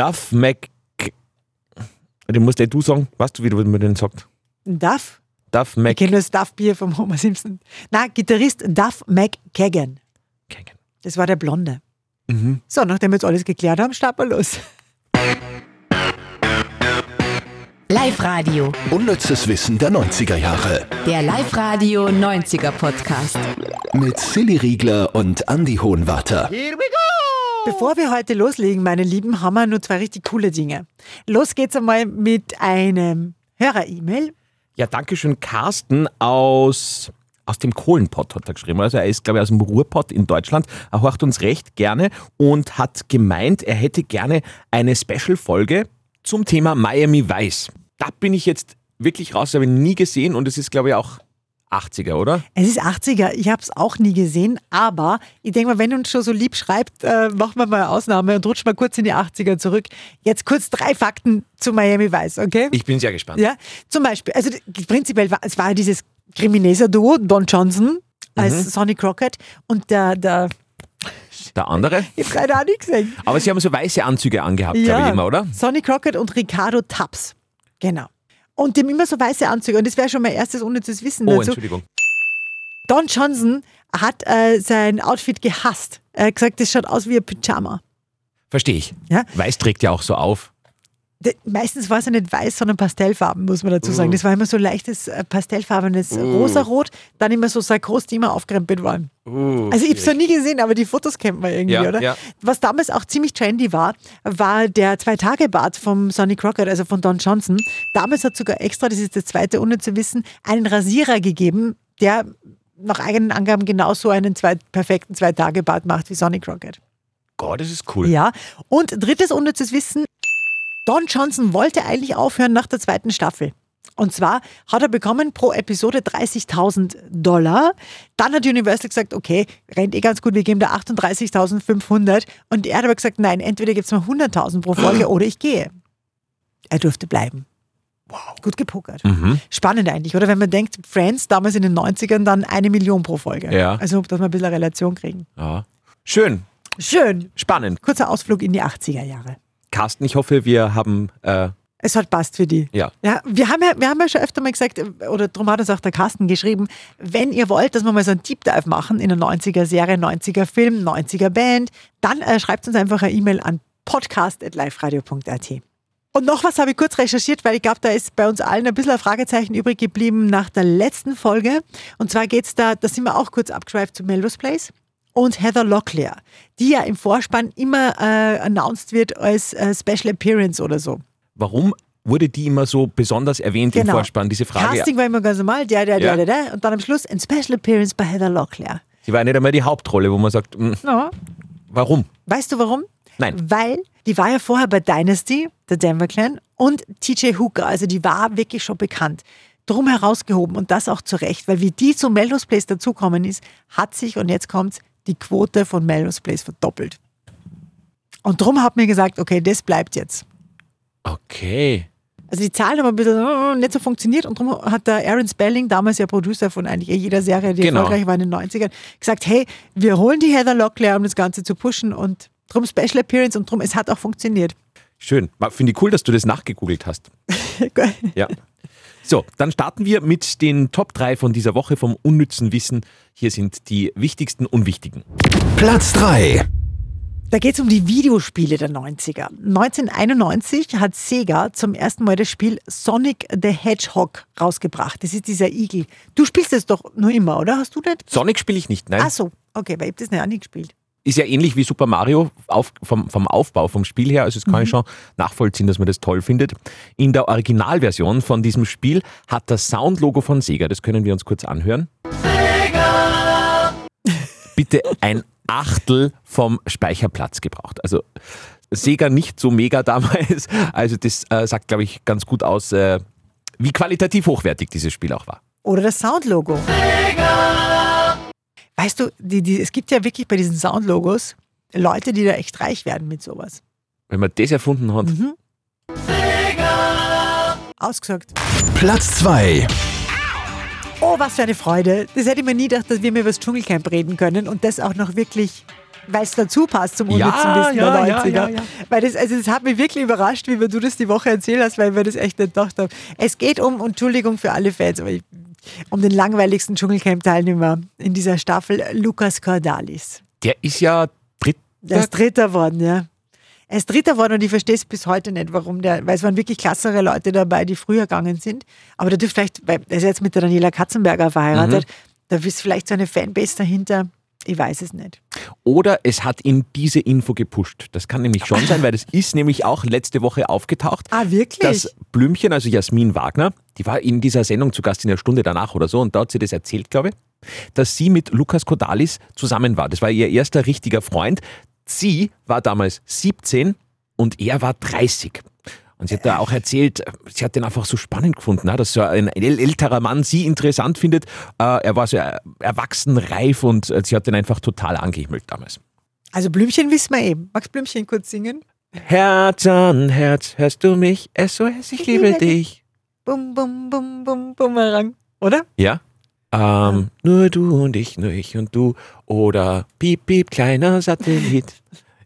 Duff Mac. Den musst du sagen, weißt du, wie man den sagt? Duff? Duff Ich Mac. kenne das Duff-Bier vom Homer Simpson. Na, Gitarrist Duff McKagan. Kagan. Das war der Blonde. Mhm. So, nachdem wir jetzt alles geklärt haben, starten wir los. Live-Radio. Unnützes Wissen der 90er Jahre. Der Live-Radio 90er Podcast. Mit Silly Riegler und Andy Hohenwarter. Bevor wir heute loslegen, meine Lieben, haben wir nur zwei richtig coole Dinge. Los geht's einmal mit einem Hörer-E-Mail. Ja, danke schön, Carsten aus, aus dem Kohlenpott hat er geschrieben. Also er ist, glaube ich, aus dem Ruhrpott in Deutschland. Er horcht uns recht gerne und hat gemeint, er hätte gerne eine Special-Folge zum Thema Miami Vice. Da bin ich jetzt wirklich raus, habe ich nie gesehen und es ist, glaube ich, auch 80er, oder? Es ist 80er, ich habe es auch nie gesehen, aber ich denke mal, wenn uns schon so lieb schreibt, äh, machen wir mal eine Ausnahme und rutschen mal kurz in die 80er zurück. Jetzt kurz drei Fakten zu Miami Vice, okay? Ich bin sehr gespannt. Ja, zum Beispiel, also prinzipiell war es war ja dieses Krimineser-Duo, Don Johnson als Sonny Crockett und der, der Der andere? ich habe keine Ahnung gesehen. Aber sie haben so weiße Anzüge angehabt, glaube ich immer, oder? Sonny Crockett und Ricardo Tubbs. Genau. Und dem immer so weiße Anzüge. Und das wäre schon mein erstes unnützes Wissen Oh, dazu. Entschuldigung. Don Johnson hat äh, sein Outfit gehasst. Er hat gesagt, das schaut aus wie ein Pyjama. Verstehe ich. Ja? Weiß trägt ja auch so auf. Meistens war es ja nicht weiß, sondern Pastellfarben, muss man dazu sagen. Das war immer so leichtes äh, pastellfarbenes Rosarot, dann immer so Sarkos, die immer aufgerempelt waren. also ich habe es noch nie gesehen, aber die Fotos kennt man irgendwie, Ja, oder? ja. Was damals auch ziemlich trendy war, war der Zwei-Tage-Bart vom Sonny Crockett, also von Don Johnson. Damals hat sogar extra, das ist das zweite, ohne zu wissen, einen Rasierer gegeben, der nach eigenen Angaben genauso einen zwei, perfekten Zwei-Tage-Bart macht wie Sonny Crockett. Gott, das ist cool. Ja. Und drittes unnützes Wissen, Don Johnson wollte eigentlich aufhören nach der zweiten Staffel. Und zwar hat er bekommen pro Episode 30.000 Dollar. Dann hat Universal gesagt, okay, rennt eh ganz gut, wir geben da 38.500. Und er hat aber gesagt, nein, entweder gibt es mal 100.000 pro Folge oder ich gehe. Er durfte bleiben. Wow. Gut gepokert. Mhm. Spannend eigentlich, oder? Wenn man denkt, Friends damals in den 90ern dann eine Million pro Folge. Ja. Also, dass wir ein bisschen eine Relation kriegen. Ja. Schön, Schön. spannend. Kurzer Ausflug in die 80er Jahre. Carsten, ich hoffe, wir haben. Äh, Es hat passt für die. ja. Ja, wir haben ja, wir haben ja schon öfter mal gesagt, oder darum hat uns auch der Carsten geschrieben, wenn ihr wollt, dass wir mal so einen Deep Dive machen in einer 90er-Serie, 90er-Film, 90er-Band, dann äh, schreibt uns einfach eine E-Mail an podcast.liferadio.at. Und noch was habe ich kurz recherchiert, weil ich glaube, da ist bei uns allen ein bisschen ein Fragezeichen übrig geblieben nach der letzten Folge. Und zwar geht es da, da sind wir auch kurz abgeschweift zu Melrose Place und Heather Locklear, die ja im Vorspann immer äh, announced wird als äh, Special Appearance oder so. Warum wurde die immer so besonders erwähnt im Vorspann? Diese Frage. Casting war immer ganz normal, der, der, Ja. der, der, der. Und dann am Schluss ein Special Appearance bei Heather Locklear. Sie war nicht einmal die Hauptrolle, wo man sagt, mh, Ja. warum? Weißt du warum? Nein. Weil die war ja vorher bei Dynasty, der Denver Clan, und TJ Hooker, also die war wirklich schon bekannt. Drum herausgehoben und das auch zu Recht, weil wie die zu Melrose Place dazukommen ist, hat sich, und jetzt kommt's, die Quote von Melrose Place verdoppelt. Und drum hat mir gesagt, okay, das bleibt jetzt. Okay. Also die Zahlen haben ein bisschen äh, nicht so funktioniert und darum hat der Aaron Spelling, damals ja Producer von eigentlich jeder Serie, die Genau. erfolgreich war in den 90ern, gesagt, hey, wir holen die Heather Locklear, um das Ganze zu pushen und drum Special Appearance und drum, es hat auch funktioniert. Schön. Finde ich cool, dass du das nachgegoogelt hast. Ja. So, dann starten wir mit den Top 3 von dieser Woche vom unnützen Wissen. Hier sind die wichtigsten Unwichtigen. Platz 3. Da geht es um die Videospiele der 90er. 1991 hat Sega zum ersten Mal das Spiel Sonic the Hedgehog rausgebracht. Das ist dieser Igel. Du spielst das doch nur immer, oder? Hast du das? Sonic spiele ich nicht, nein. Ach so, okay, weil ich hab das nicht auch nie gespielt. Ist ja ähnlich wie Super Mario auf, vom, vom Aufbau, vom Spiel her. Also das kann ich schon nachvollziehen, dass man das toll findet. In der Originalversion von diesem Spiel hat das Soundlogo von Sega, das können wir uns kurz anhören. Bitte ein Achtel vom Speicherplatz gebraucht. Also Sega nicht so mega damals. Also das äh, sagt, glaube ich, ganz gut aus, äh, wie qualitativ hochwertig dieses Spiel auch war. Oder das Soundlogo. Weißt du, die, die, es gibt ja wirklich bei diesen Soundlogos Leute, die da echt reich werden mit sowas. Wenn man das erfunden hat, Ausgesagt. Platz 2. Oh, was für eine Freude. Das hätte ich mir nie gedacht, dass wir mir über das Dschungelcamp reden können und das auch noch wirklich weil es dazu passt zum Ja, unnützen Wissen ja, der ja, 90er. ja, ja. Weil das, also das hat mich wirklich überrascht, wie du das die Woche erzählt hast, weil wir das echt nicht gedacht haben. Es geht um, Entschuldigung für alle Fans, aber ich, um den langweiligsten Dschungelcamp-Teilnehmer in dieser Staffel, Lukas Cordalis. Der ist ja dritt. Der ist Dritter geworden, ja. Er ist Dritter geworden und ich verstehe es bis heute nicht, warum der, weil es waren wirklich klassere Leute dabei, die früher gegangen sind. Aber da dürfte vielleicht, weil er ist jetzt mit der Daniela Katzenberger verheiratet, da ist vielleicht so eine Fanbase dahinter. Ich weiß es nicht. Oder es hat ihn diese Info gepusht. Das kann nämlich schon sein, weil das ist nämlich auch letzte Woche aufgetaucht. Ah, wirklich? Das Blümchen, also Jasmin Wagner, die war in dieser Sendung zu Gast in der Stunde danach oder so und da hat sie das erzählt, glaube ich, dass sie mit Lukas Kodalis zusammen war. Das war ihr erster richtiger Freund. Sie war damals 17 und er war 30. Und sie hat da auch erzählt, sie hat den einfach so spannend gefunden, ne, dass so ein äl- älterer Mann sie interessant findet. Äh, Er war so erwachsen, reif und äh, sie hat den einfach total angehimmelt damals. Also Blümchen wissen wir eben. Magst Blümchen kurz singen? Herz an Herz, hörst du mich? SOS, ich liebe dich. Bum, bum, bum, bum, bumerang. Oder? Ja? Ähm, nur du und ich, nur ich und du. Oder piep, piep, kleiner Satellit.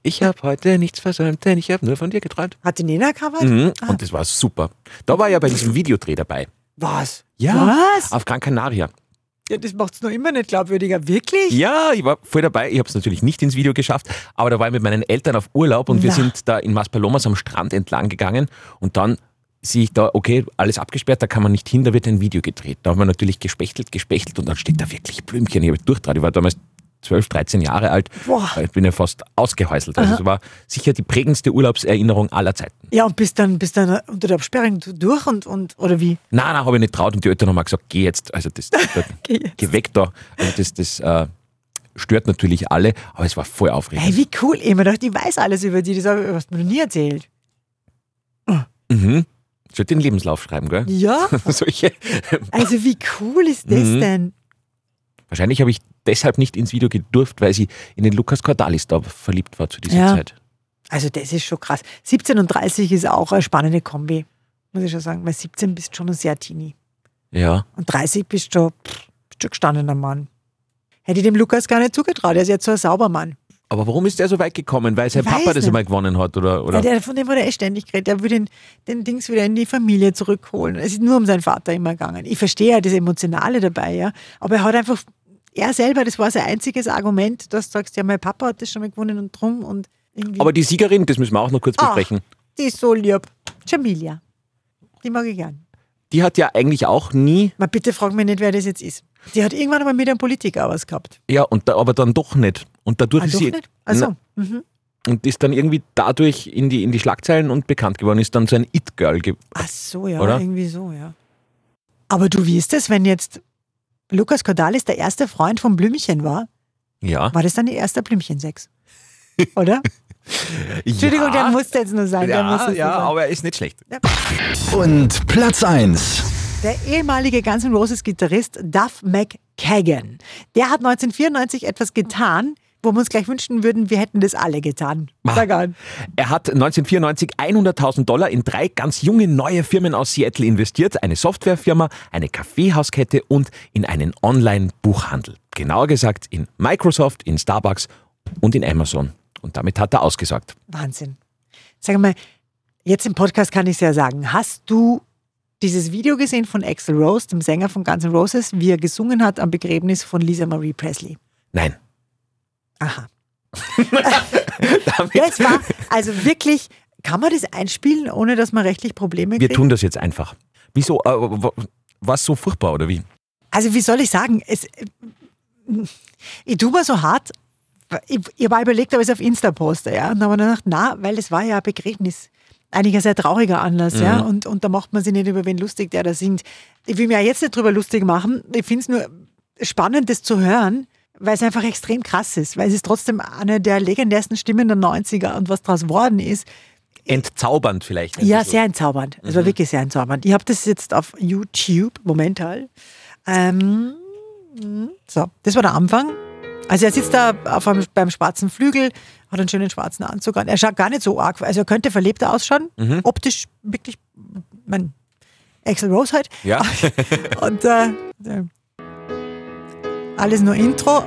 Ich habe heute nichts versäumt, denn ich habe nur von dir geträumt. Hat die Nena covered? Mhm. Und das war super. Da war ja bei diesem Videodreh dabei. Was? Ja. Was? Auf Gran Canaria. Ja, das macht es noch immer nicht glaubwürdiger. Wirklich? Ja, ich war voll dabei. Ich habe es natürlich nicht ins Video geschafft, aber da war ich mit meinen Eltern auf Urlaub und wir Na. sind da in Maspalomas am Strand entlang gegangen und dann sehe ich da, okay, alles abgesperrt, da kann man nicht hin, da wird ein Video gedreht. Da haben wir natürlich gespechtelt, gespechtelt und dann steht da wirklich Blümchen. Ich habe durchdraht. Ich war damals 12, 13 Jahre alt. Boah. Ich bin ja fast ausgehäuselt. Also es war sicher die prägendste Urlaubserinnerung aller Zeiten. Ja, und bist dann, bist dann unter der Absperrung durch und, und oder wie? Nein, nein, habe ich nicht traut und die Eltern haben auch gesagt, geh jetzt. Also das, das Geh jetzt. geh weg da. Also das, das äh, stört natürlich alle, aber es war voll aufregend. Hey, wie cool. Ich mir gedacht, ich weiß alles über die. Das hast du mir noch nie erzählt. Mhm. Sollte den Lebenslauf schreiben, gell? Ja? Solche. Also wie cool ist das Mhm. denn? Wahrscheinlich habe ich deshalb nicht ins Video gedurft, weil sie in den Lukas Cordalis da verliebt war zu dieser Ja. Zeit. Also das ist schon krass. 17 und 30 ist auch eine spannende Kombi. Muss ich schon sagen. Weil 17 bist schon noch sehr teeny. Ja. Und 30 bist du, pff, bist du ein gestandener Mann. Hätte ich dem Lukas gar nicht zugetraut. Er ist jetzt so ein Saubermann. Aber warum ist der so weit gekommen? Weil sein weiß Papa das nicht. einmal gewonnen hat, oder? oder? Ja, der, von dem wurde er eh ständig geredet. Der will den, den Dings wieder in die Familie zurückholen. Es ist nur um seinen Vater immer gegangen. Ich verstehe ja das Emotionale dabei, ja. Aber er hat einfach, er selber, das war sein einziges Argument, dass du sagst, ja, mein Papa hat das schon mal gewonnen und drum und irgendwie. Aber die Siegerin, das müssen wir auch noch kurz Ach. besprechen, die ist so lieb. Jamilia. Die mag ich gern. die hat ja eigentlich auch nie, Mal bitte frag mich nicht, wer das jetzt ist. Die hat irgendwann einmal mit einem Politiker was gehabt. ja, und da, aber dann doch nicht. Und dadurch Ah, ist sie. nicht? Also, mhm. Und ist dann irgendwie dadurch in die, in die Schlagzeilen und bekannt geworden, ist dann so ein It-Girl. ge- Ach so, ja, Oder? irgendwie so, ja. Aber du, wie ist das, wenn jetzt Lukas Cordalis der erste Freund von Blümchen war? Ja. War das dann die erste Blümchensex? Oder? Entschuldigung, ja. der musste jetzt nur sein. der Ja, ja, aber er ist nicht schlecht. Und Platz 1. Der ehemalige Guns N' Roses Gitarrist Duff McKagan, der hat 1994 etwas getan, wo wir uns gleich wünschen würden, wir hätten das alle getan. Sag an. Er hat 1994 100.000 Dollar in drei ganz junge neue Firmen aus Seattle investiert. Eine Softwarefirma, eine Kaffeehauskette und in einen Online-Buchhandel. Genauer gesagt in Microsoft, in Starbucks und in Amazon. Und damit hat er ausgesagt. Wahnsinn. Sag mal, jetzt im Podcast kann ich es ja sagen. Hast du dieses Video gesehen von Axel Rose, dem Sänger von Guns N' Roses, wie er gesungen hat am Begräbnis von Lisa Marie Presley? Nein. Aha. Das war also wirklich, kann man das einspielen, ohne dass man rechtlich Probleme wir kriegt? tun das jetzt einfach. Wieso? Äh, war es so furchtbar oder wie? Also wie soll ich sagen, es, ich tue mir so hart, ich, ich war überlegt, ob ich es auf Insta poste, ja, und dann habe ich gedacht, na, weil es war ja ein Begräbnis. Eigentlich ein sehr trauriger Anlass, ja, und, und da macht man sich nicht über wen lustig, der da singt. Ich will mir jetzt nicht drüber lustig machen, ich finde es nur spannend, das zu hören, weil es einfach extrem krass ist, weil es ist trotzdem eine der legendärsten Stimmen der 90er und was daraus worden ist, Entzaubernd vielleicht. ja, Also, sehr entzaubernd. Es war wirklich sehr entzaubernd. Ich habe das jetzt auf YouTube, momentan. Ähm, so, das war der Anfang. Also er sitzt da auf einem, beim schwarzen Flügel, hat einen schönen schwarzen Anzug an. Er schaut gar nicht so arg, also er könnte verlebter ausschauen. Optisch wirklich, mein Axel Rose halt. Ja. Und äh, äh, alles nur Intro,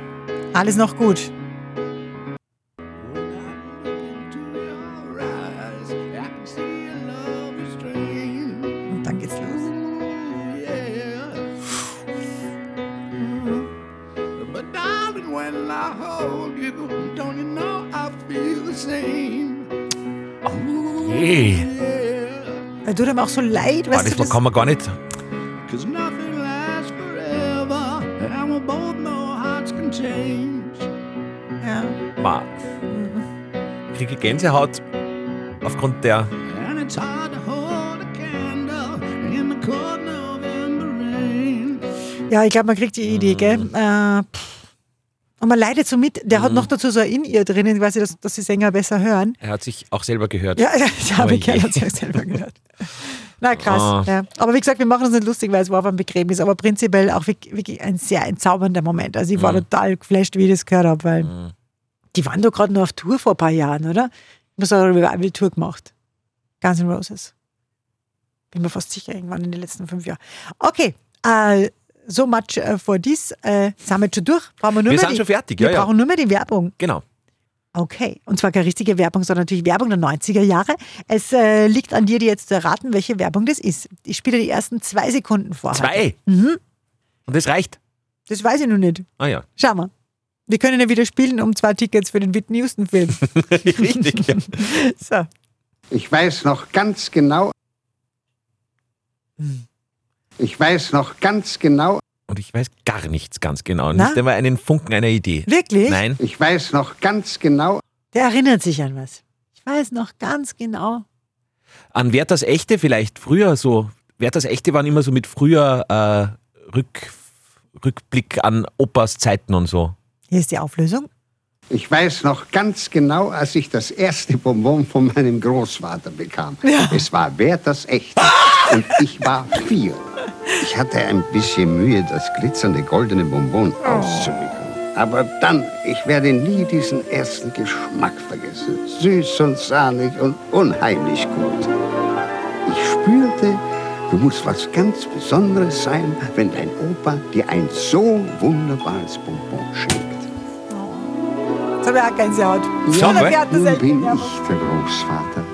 alles noch gut. Und dann geht's los. Hey. Weil du dann auch so leid, was? Boah, das du. Das kann man gar nicht ja. Ma. Ich kriege Gänsehaut aufgrund der. Ja, ich glaube, man kriegt die Idee, gell? Mhm. Äh, und man leidet so mit. Der hat noch dazu so ein In-Ear drinnen, quasi, dass, dass die Sänger besser hören. Er hat sich auch selber gehört. Ja, ja ich Oh habe. Kerl hat sich selber gehört. Na krass. Ah. Ja. Aber wie gesagt, wir machen uns nicht lustig, weil es war einem Begräbnis, aber prinzipiell auch wirklich, wirklich ein sehr entzaubernder Moment. Also ich war Mhm. total geflasht, wie ich das gehört habe, weil die waren doch gerade nur auf Tour vor ein paar Jahren, oder? Ich muss eine Revival-Tour gemacht. Guns N' Roses. Bin mir fast sicher, irgendwann in den letzten fünf Jahren. Okay, äh, so much äh, for this. Äh, sind wir jetzt schon durch? Brauchen wir nur Wir sind die, schon fertig, Wir ja, brauchen nur mehr die Werbung. Genau. Okay, und zwar keine richtige Werbung, sondern natürlich Werbung der 90er Jahre. Es äh, liegt an dir, dir jetzt zu erraten, welche Werbung das ist. Ich spiele die ersten zwei Sekunden vor. Zwei. Mhm. Und das reicht. Das weiß ich noch nicht. Ah ja. Schau mal. Wir können ja wieder spielen um zwei Tickets für den Whitney Houston-Film. Richtig. Ja. so. Ich weiß noch ganz genau. Ich weiß noch ganz genau. Und ich weiß gar nichts ganz genau. Na? Nicht einmal einen Funken einer Idee. Wirklich? Nein. Ich weiß noch ganz genau. Der erinnert sich an was. Ich weiß noch ganz genau. An Werthers Echte vielleicht früher so. Werthers Echte waren immer so mit früher äh, Rück, Rückblick an Opas Zeiten und so. Hier ist die Auflösung. Ich weiß noch ganz genau, als ich das erste Bonbon von meinem Großvater bekam. Es war wert das echte. Und ich war vier. Ich hatte ein bisschen Mühe, das glitzernde goldene Bonbon auszulügen. Aber dann, ich werde nie diesen ersten Geschmack vergessen. Süß und sahnig und unheimlich gut. Ich spürte, du musst was ganz Besonderes sein, wenn dein Opa dir ein so wunderbares Bonbon schenkt. Jetzt habe ich auch Gänsehaut. Wer hat das Nun bin Ja. ich der Großvater.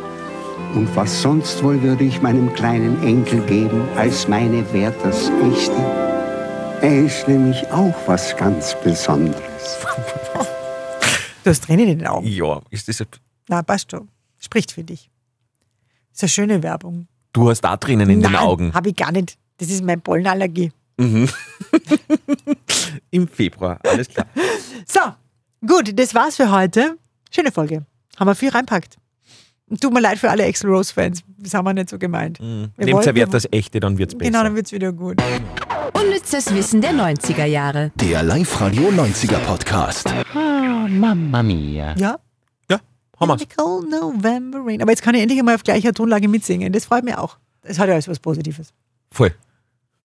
Und was sonst wohl würde ich meinem kleinen Enkel geben als meine Werthers Echte? Er ist nämlich auch was ganz Besonderes. Du hast Tränen in den Augen. Ja, ist das. Na, passt schon. Spricht für dich. Ist eine schöne Werbung. Du hast da drinnen in den Nein, Augen. habe ich gar nicht. Das ist meine Pollenallergie. Im Februar. Alles klar. So, gut, das war's für heute. Schöne Folge. Haben wir viel reinpackt. Tut mir leid für alle Axel Rose-Fans. Das haben wir nicht so gemeint. Wir Nehmt ja Werthers Echte, dann wird's besser. Genau, dann wird's wieder gut. Unnützes Wissen der 90er Jahre. Der Live-Radio 90er Podcast. Mamma mia. Ja? ja, haben wir's. November Rain. Aber jetzt kann ich endlich einmal auf gleicher Tonlage mitsingen. Das freut mich auch. Das hat ja alles was Positives. Voll.